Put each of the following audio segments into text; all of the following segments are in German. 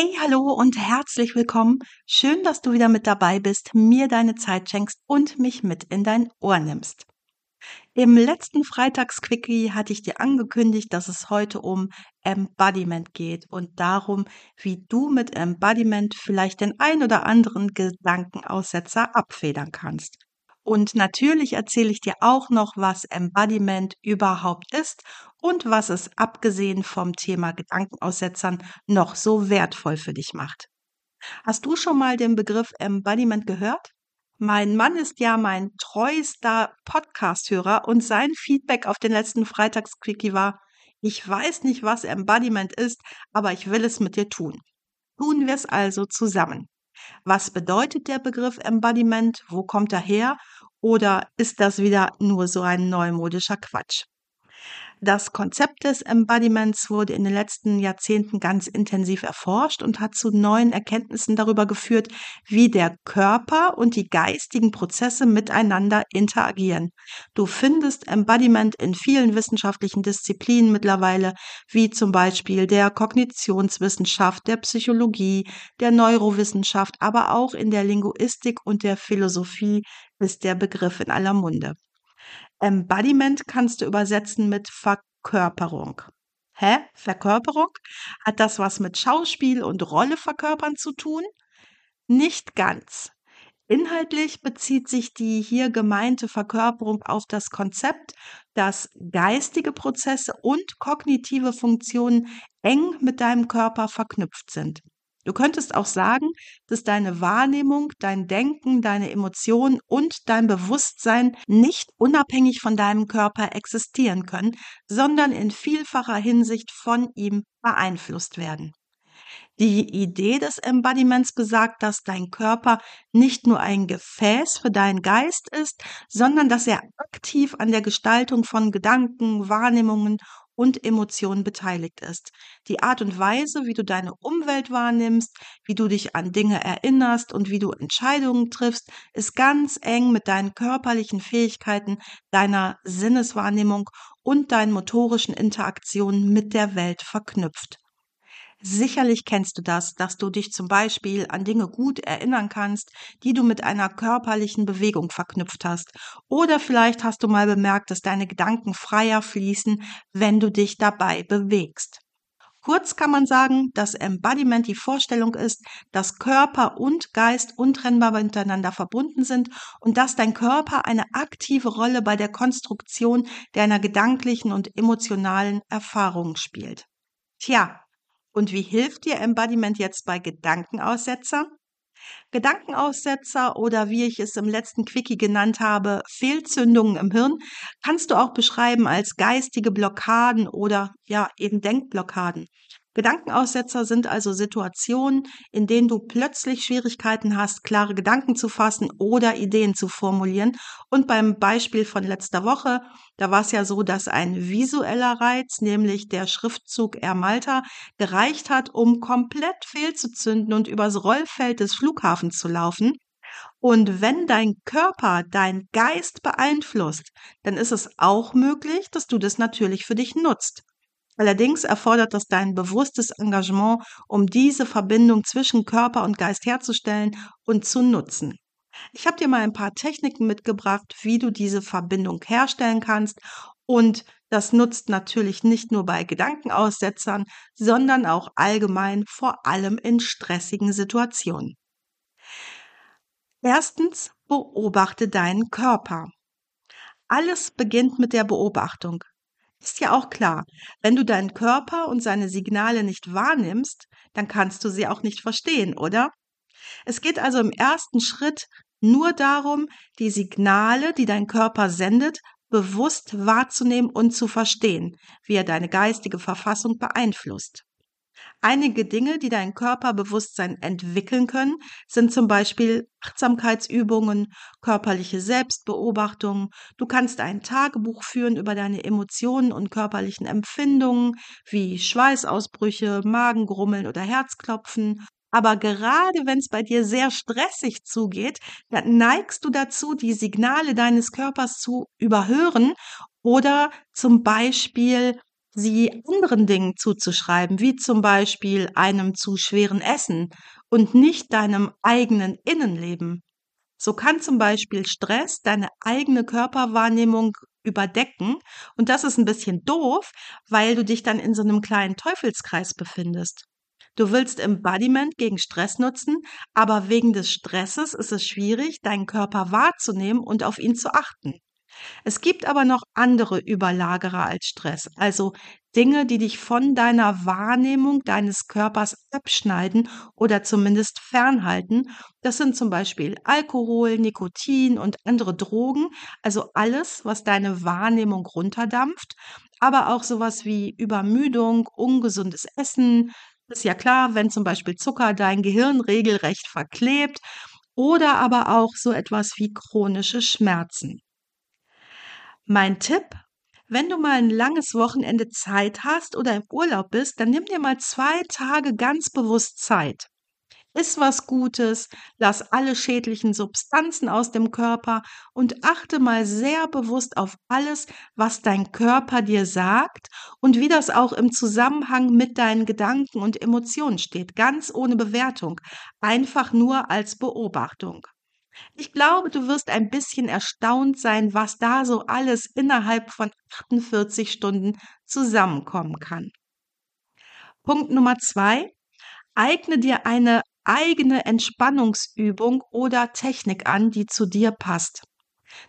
Hey, hallo und herzlich willkommen. Schön, dass du wieder mit dabei bist, mir deine Zeit schenkst und mich mit in dein Ohr nimmst. Im letzten Freitagsquickie hatte ich dir angekündigt, dass es heute um Embodiment geht und darum, wie du mit Embodiment vielleicht den ein oder anderen Gedankenaussetzer abfedern kannst. Und natürlich erzähle ich dir auch noch, was Embodiment überhaupt ist und was es abgesehen vom Thema Gedankenaussetzern noch so wertvoll für dich macht. Hast du schon mal den Begriff Embodiment gehört? Mein Mann ist ja mein treuester Podcast-Hörer und sein Feedback auf den letzten Freitagsquickie war, ich weiß nicht, was Embodiment ist, aber ich will es mit dir tun. Tun wir es also zusammen. Was bedeutet der Begriff Embodiment? Wo kommt er her? Oder ist das wieder nur so ein neumodischer Quatsch? Das Konzept des Embodiments wurde in den letzten Jahrzehnten ganz intensiv erforscht und hat zu neuen Erkenntnissen darüber geführt, wie der Körper und die geistigen Prozesse miteinander interagieren. Du findest Embodiment in vielen wissenschaftlichen Disziplinen mittlerweile, wie zum Beispiel der Kognitionswissenschaft, der Psychologie, der Neurowissenschaft, aber auch in der Linguistik und der Philosophie ist der Begriff in aller Munde. Embodiment kannst du übersetzen mit Verkörperung. Hä? Verkörperung? Hat das was mit Schauspiel und Rolle verkörpern zu tun? Nicht ganz. Inhaltlich bezieht sich die hier gemeinte Verkörperung auf das Konzept, dass geistige Prozesse und kognitive Funktionen eng mit deinem Körper verknüpft sind. Du könntest auch sagen, dass deine Wahrnehmung, dein Denken, deine Emotionen und dein Bewusstsein nicht unabhängig von deinem Körper existieren können, sondern in vielfacher Hinsicht von ihm beeinflusst werden. Die Idee des Embodiments besagt, dass dein Körper nicht nur ein Gefäß für deinen Geist ist, sondern dass er aktiv an der Gestaltung von Gedanken, Wahrnehmungen und Emotionen beteiligt ist. Die Art und Weise, wie du deine Umwelt wahrnimmst, wie du dich an Dinge erinnerst und wie du Entscheidungen triffst, ist ganz eng mit deinen körperlichen Fähigkeiten, deiner Sinneswahrnehmung und deinen motorischen Interaktionen mit der Welt verknüpft. Sicherlich kennst du das, dass du dich zum Beispiel an Dinge gut erinnern kannst, die du mit einer körperlichen Bewegung verknüpft hast. Oder vielleicht hast du mal bemerkt, dass deine Gedanken freier fließen, wenn du dich dabei bewegst. Kurz kann man sagen, dass Embodiment die Vorstellung ist, dass Körper und Geist untrennbar miteinander verbunden sind und dass dein Körper eine aktive Rolle bei der Konstruktion deiner gedanklichen und emotionalen Erfahrungen spielt. Tja, und wie hilft dir Embodiment jetzt bei Gedankenaussetzer? Gedankenaussetzer oder wie ich es im letzten Quickie genannt habe, Fehlzündungen im Hirn, kannst du auch beschreiben als geistige Blockaden oder ja eben Denkblockaden. Gedankenaussetzer sind also Situationen, in denen du plötzlich Schwierigkeiten hast, klare Gedanken zu fassen oder Ideen zu formulieren. Und beim Beispiel von letzter Woche, da war es ja so, dass ein visueller Reiz, nämlich der Schriftzug Air Malta, gereicht hat, um komplett fehlzuzünden und übers Rollfeld des Flughafens zu laufen. Und wenn dein Körper dein Geist beeinflusst, dann ist es auch möglich, dass du das natürlich für dich nutzt. Allerdings erfordert das dein bewusstes Engagement, um diese Verbindung zwischen Körper und Geist herzustellen und zu nutzen. Ich habe dir mal ein paar Techniken mitgebracht, wie du diese Verbindung herstellen kannst und das nutzt natürlich nicht nur bei Gedankenaussetzern, sondern auch allgemein, vor allem in stressigen Situationen. Erstens, beobachte deinen Körper. Alles beginnt mit der Beobachtung. Ist ja auch klar, wenn du deinen Körper und seine Signale nicht wahrnimmst, dann kannst du sie auch nicht verstehen, oder? Es geht also im ersten Schritt nur darum, die Signale, die dein Körper sendet, bewusst wahrzunehmen und zu verstehen, wie er deine geistige Verfassung beeinflusst. Einige Dinge, die dein Körperbewusstsein entwickeln können, sind zum Beispiel Achtsamkeitsübungen, körperliche Selbstbeobachtung. Du kannst ein Tagebuch führen über deine Emotionen und körperlichen Empfindungen wie Schweißausbrüche, Magengrummeln oder Herzklopfen. Aber gerade wenn es bei dir sehr stressig zugeht, dann neigst du dazu, die Signale deines Körpers zu überhören oder zum Beispiel sie anderen Dingen zuzuschreiben, wie zum Beispiel einem zu schweren Essen und nicht deinem eigenen Innenleben. So kann zum Beispiel Stress deine eigene Körperwahrnehmung überdecken und das ist ein bisschen doof, weil du dich dann in so einem kleinen Teufelskreis befindest. Du willst Embodiment gegen Stress nutzen, aber wegen des Stresses ist es schwierig, deinen Körper wahrzunehmen und auf ihn zu achten. Es gibt aber noch andere Überlagerer als Stress, also Dinge, die dich von deiner Wahrnehmung deines Körpers abschneiden oder zumindest fernhalten. Das sind zum Beispiel Alkohol, Nikotin und andere Drogen, also alles, was deine Wahrnehmung runterdampft, aber auch sowas wie Übermüdung, ungesundes Essen. Ist ja klar, wenn zum Beispiel Zucker dein Gehirn regelrecht verklebt oder aber auch so etwas wie chronische Schmerzen. Mein Tipp, wenn du mal ein langes Wochenende Zeit hast oder im Urlaub bist, dann nimm dir mal zwei Tage ganz bewusst Zeit. Iss was Gutes, lass alle schädlichen Substanzen aus dem Körper und achte mal sehr bewusst auf alles, was dein Körper dir sagt und wie das auch im Zusammenhang mit deinen Gedanken und Emotionen steht, ganz ohne Bewertung, einfach nur als Beobachtung. Ich glaube, du wirst ein bisschen erstaunt sein, was da so alles innerhalb von 48 Stunden zusammenkommen kann. Punkt Nummer zwei. Eigne dir eine eigene Entspannungsübung oder Technik an, die zu dir passt.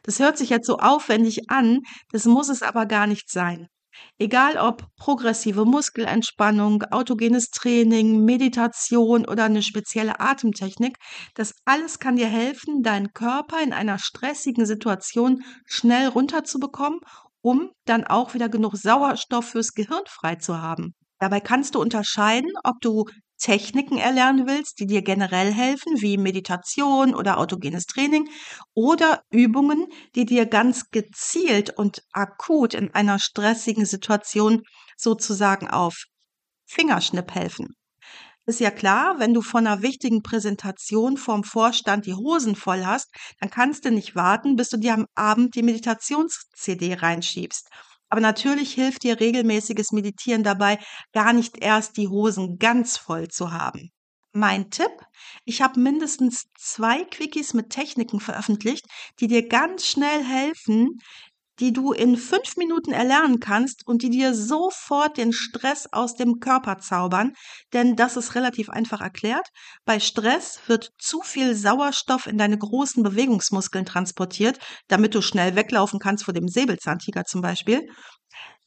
Das hört sich jetzt so aufwendig an, das muss es aber gar nicht sein. Egal ob progressive Muskelentspannung, autogenes Training, Meditation oder eine spezielle Atemtechnik, das alles kann dir helfen, deinen Körper in einer stressigen Situation schnell runterzubekommen, um dann auch wieder genug Sauerstoff fürs Gehirn frei zu haben. Dabei kannst du unterscheiden, ob du Techniken erlernen willst, die dir generell helfen, wie Meditation oder autogenes Training oder Übungen, die dir ganz gezielt und akut in einer stressigen Situation sozusagen auf Fingerschnipp helfen. Ist ja klar, wenn du von einer wichtigen Präsentation vorm Vorstand die Hosen voll hast, dann kannst du nicht warten, bis du dir am Abend die Meditations-CD reinschiebst. Aber natürlich hilft dir regelmäßiges Meditieren dabei, gar nicht erst die Hosen ganz voll zu haben. Mein Tipp, ich habe mindestens zwei Quickies mit Techniken veröffentlicht, die dir ganz schnell helfen, die du in fünf Minuten erlernen kannst und die dir sofort den Stress aus dem Körper zaubern. Denn das ist relativ einfach erklärt. Bei Stress wird zu viel Sauerstoff in deine großen Bewegungsmuskeln transportiert, damit du schnell weglaufen kannst vor dem Säbelzahntiger zum Beispiel.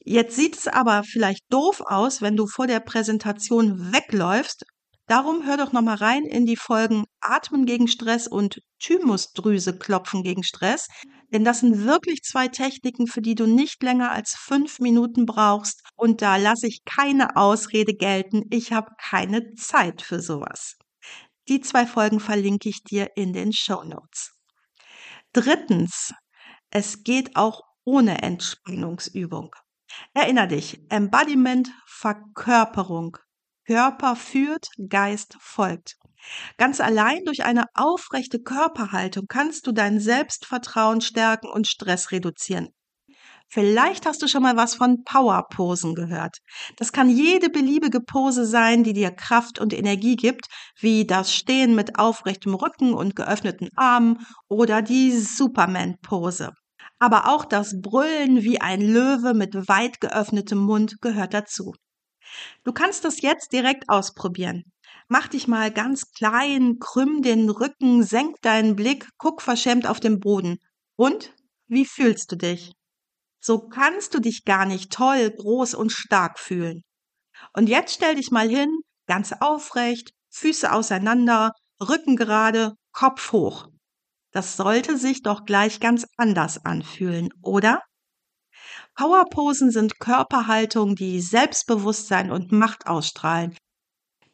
Jetzt sieht es aber vielleicht doof aus, wenn du vor der Präsentation wegläufst Darum hör doch nochmal rein in die Folgen Atmen gegen Stress und Thymusdrüse klopfen gegen Stress. Denn das sind wirklich zwei Techniken, für die du nicht länger als fünf Minuten brauchst. Und da lasse ich keine Ausrede gelten. Ich habe keine Zeit für sowas. Die zwei Folgen verlinke ich dir in den Show Notes. Drittens, es geht auch ohne Entspannungsübung. Erinner dich, Embodiment, Verkörperung, Körper führt, Geist folgt. Ganz allein durch eine aufrechte Körperhaltung kannst du dein Selbstvertrauen stärken und Stress reduzieren. Vielleicht hast du schon mal was von Powerposen gehört. Das kann jede beliebige Pose sein, die dir Kraft und Energie gibt, wie das Stehen mit aufrechtem Rücken und geöffneten Armen oder die Superman-Pose. Aber auch das Brüllen wie ein Löwe mit weit geöffnetem Mund gehört dazu. Du kannst das jetzt direkt ausprobieren. Mach dich mal ganz klein, krümm den Rücken, senk deinen Blick, guck verschämt auf den Boden. Und wie fühlst du dich? So kannst du dich gar nicht toll, groß und stark fühlen. Und jetzt stell dich mal hin, ganz aufrecht, Füße auseinander, Rücken gerade, Kopf hoch. Das sollte sich doch gleich ganz anders anfühlen, oder? Powerposen sind Körperhaltungen, die Selbstbewusstsein und Macht ausstrahlen.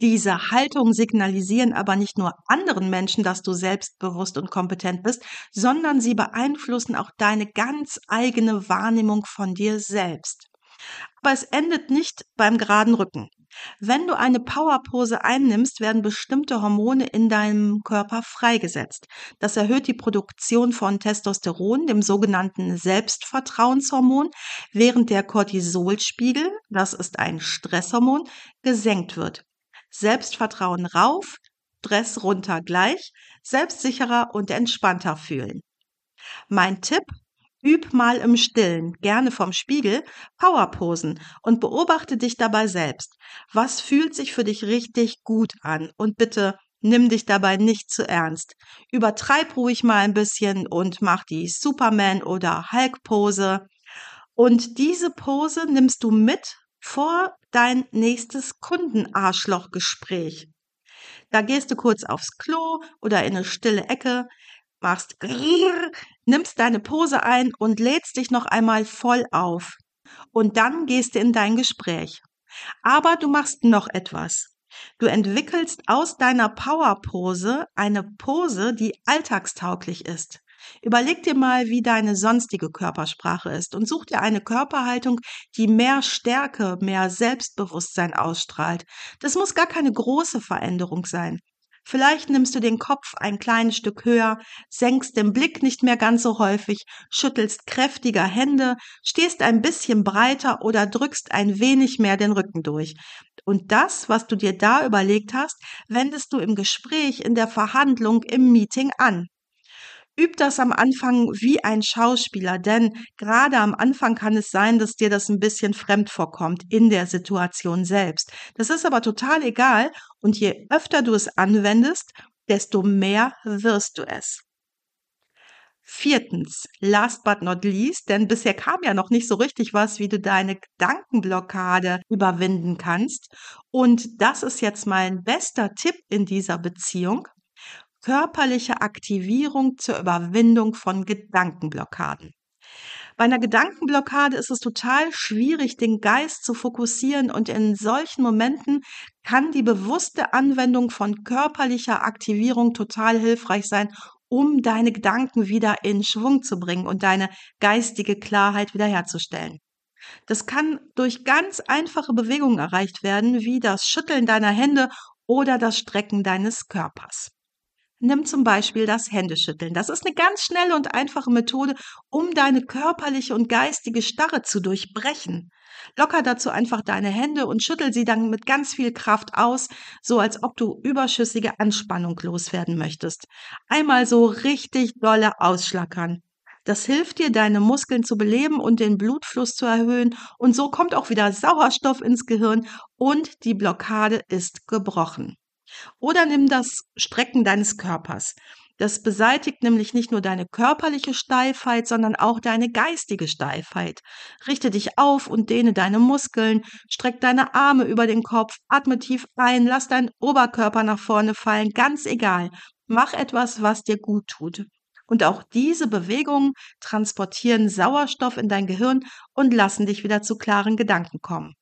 Diese Haltung signalisieren aber nicht nur anderen Menschen, dass du selbstbewusst und kompetent bist, sondern sie beeinflussen auch deine ganz eigene Wahrnehmung von dir selbst. Aber es endet nicht beim geraden Rücken. Wenn du eine Powerpose einnimmst, werden bestimmte Hormone in deinem Körper freigesetzt. Das erhöht die Produktion von Testosteron, dem sogenannten Selbstvertrauenshormon, während der Cortisolspiegel, das ist ein Stresshormon, gesenkt wird. Selbstvertrauen rauf, Stress runter gleich, selbstsicherer und entspannter fühlen. Mein Tipp, Üb mal im Stillen, gerne vom Spiegel, Powerposen und beobachte dich dabei selbst. Was fühlt sich für dich richtig gut an? Und bitte nimm dich dabei nicht zu ernst. Übertreib ruhig mal ein bisschen und mach die Superman oder Hulk Pose. Und diese Pose nimmst du mit vor dein nächstes Kundenarschlochgespräch. Da gehst du kurz aufs Klo oder in eine stille Ecke, machst grrr, nimmst deine Pose ein und lädst dich noch einmal voll auf. Und dann gehst du in dein Gespräch. Aber du machst noch etwas. Du entwickelst aus deiner Powerpose eine Pose, die alltagstauglich ist. Überleg dir mal, wie deine sonstige Körpersprache ist und such dir eine Körperhaltung, die mehr Stärke, mehr Selbstbewusstsein ausstrahlt. Das muss gar keine große Veränderung sein. Vielleicht nimmst du den Kopf ein kleines Stück höher, senkst den Blick nicht mehr ganz so häufig, schüttelst kräftiger Hände, stehst ein bisschen breiter oder drückst ein wenig mehr den Rücken durch. Und das, was du dir da überlegt hast, wendest du im Gespräch, in der Verhandlung, im Meeting an. Üb das am Anfang wie ein Schauspieler, denn gerade am Anfang kann es sein, dass dir das ein bisschen fremd vorkommt in der Situation selbst. Das ist aber total egal und je öfter du es anwendest, desto mehr wirst du es. Viertens, last but not least, denn bisher kam ja noch nicht so richtig was, wie du deine Gedankenblockade überwinden kannst. Und das ist jetzt mein bester Tipp in dieser Beziehung körperliche Aktivierung zur Überwindung von Gedankenblockaden. Bei einer Gedankenblockade ist es total schwierig, den Geist zu fokussieren und in solchen Momenten kann die bewusste Anwendung von körperlicher Aktivierung total hilfreich sein, um deine Gedanken wieder in Schwung zu bringen und deine geistige Klarheit wiederherzustellen. Das kann durch ganz einfache Bewegungen erreicht werden, wie das Schütteln deiner Hände oder das Strecken deines Körpers. Nimm zum Beispiel das Händeschütteln. Das ist eine ganz schnelle und einfache Methode, um deine körperliche und geistige Starre zu durchbrechen. Locker dazu einfach deine Hände und schüttel sie dann mit ganz viel Kraft aus, so als ob du überschüssige Anspannung loswerden möchtest. Einmal so richtig dolle ausschlackern. Das hilft dir, deine Muskeln zu beleben und den Blutfluss zu erhöhen. Und so kommt auch wieder Sauerstoff ins Gehirn und die Blockade ist gebrochen. Oder nimm das Strecken deines Körpers. Das beseitigt nämlich nicht nur deine körperliche Steifheit, sondern auch deine geistige Steifheit. Richte dich auf und dehne deine Muskeln, streck deine Arme über den Kopf, atme tief ein, lass deinen Oberkörper nach vorne fallen, ganz egal. Mach etwas, was dir gut tut. Und auch diese Bewegungen transportieren Sauerstoff in dein Gehirn und lassen dich wieder zu klaren Gedanken kommen.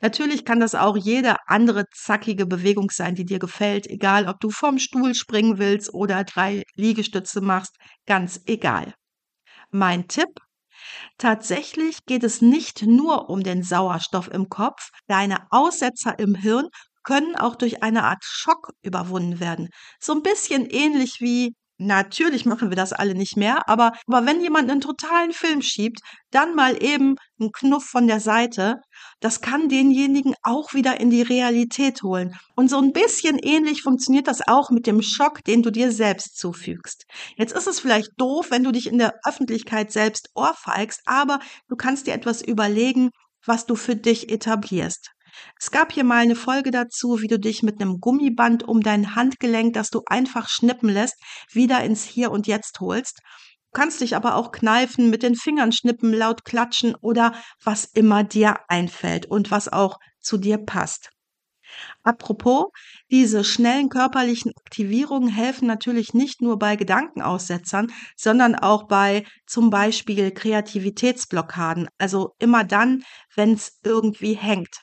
Natürlich kann das auch jede andere zackige Bewegung sein, die dir gefällt, egal ob du vom Stuhl springen willst oder drei Liegestütze machst, ganz egal. Mein Tipp, tatsächlich geht es nicht nur um den Sauerstoff im Kopf, deine Aussetzer im Hirn können auch durch eine Art Schock überwunden werden. So ein bisschen ähnlich wie Natürlich machen wir das alle nicht mehr, aber, aber wenn jemand einen totalen Film schiebt, dann mal eben einen Knuff von der Seite, das kann denjenigen auch wieder in die Realität holen. Und so ein bisschen ähnlich funktioniert das auch mit dem Schock, den du dir selbst zufügst. Jetzt ist es vielleicht doof, wenn du dich in der Öffentlichkeit selbst ohrfeigst, aber du kannst dir etwas überlegen, was du für dich etablierst. Es gab hier mal eine Folge dazu, wie du dich mit einem Gummiband um dein Handgelenk, das du einfach schnippen lässt, wieder ins Hier und Jetzt holst. Du kannst dich aber auch kneifen, mit den Fingern schnippen, laut klatschen oder was immer dir einfällt und was auch zu dir passt. Apropos, diese schnellen körperlichen Aktivierungen helfen natürlich nicht nur bei Gedankenaussetzern, sondern auch bei zum Beispiel Kreativitätsblockaden. Also immer dann, wenn es irgendwie hängt.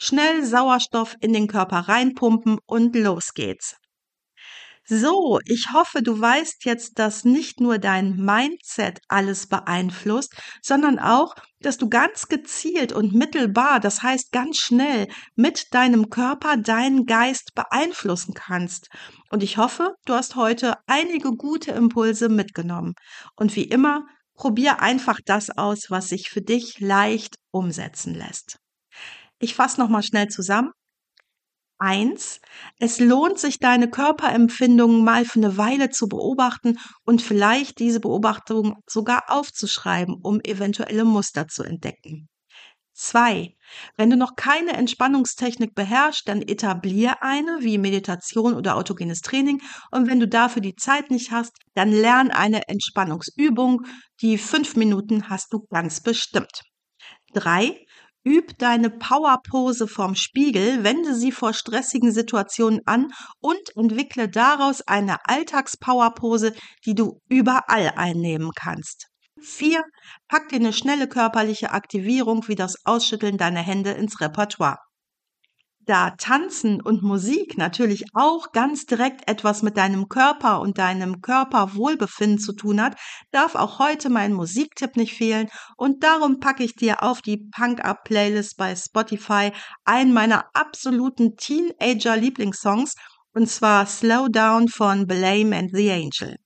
Schnell Sauerstoff in den Körper reinpumpen und los geht's. So, ich hoffe, du weißt jetzt, dass nicht nur dein Mindset alles beeinflusst, sondern auch, dass du ganz gezielt und mittelbar, das heißt ganz schnell, mit deinem Körper deinen Geist beeinflussen kannst. Und ich hoffe, du hast heute einige gute Impulse mitgenommen. Und wie immer, probier einfach das aus, was sich für dich leicht umsetzen lässt. Ich fasse nochmal schnell zusammen. Eins, es lohnt sich, deine Körperempfindungen mal für eine Weile zu beobachten und vielleicht diese Beobachtung sogar aufzuschreiben, um eventuelle Muster zu entdecken. Zwei, wenn du noch keine Entspannungstechnik beherrschst, dann etablier eine wie Meditation oder autogenes Training und wenn du dafür die Zeit nicht hast, dann lern eine Entspannungsübung. Die fünf Minuten hast du ganz bestimmt. Drei, Üb deine Powerpose vorm Spiegel, wende sie vor stressigen Situationen an und entwickle daraus eine Alltagspowerpose, die du überall einnehmen kannst. 4. Pack dir eine schnelle körperliche Aktivierung wie das Ausschütteln deiner Hände ins Repertoire da Tanzen und Musik natürlich auch ganz direkt etwas mit deinem Körper und deinem Körperwohlbefinden zu tun hat, darf auch heute mein Musiktipp nicht fehlen und darum packe ich dir auf die Punk Up Playlist bei Spotify einen meiner absoluten Teenager Lieblingssongs und zwar Slow Down von Blame and the Angel.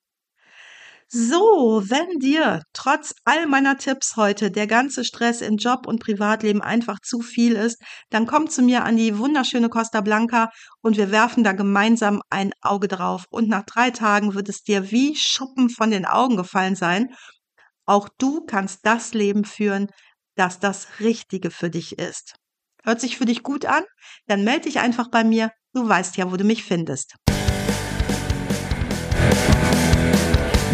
So, wenn dir trotz all meiner Tipps heute der ganze Stress im Job und Privatleben einfach zu viel ist, dann komm zu mir an die wunderschöne Costa Blanca und wir werfen da gemeinsam ein Auge drauf. Und nach drei Tagen wird es dir wie Schuppen von den Augen gefallen sein. Auch du kannst das Leben führen, das das Richtige für dich ist. Hört sich für dich gut an? Dann melde dich einfach bei mir. Du weißt ja, wo du mich findest.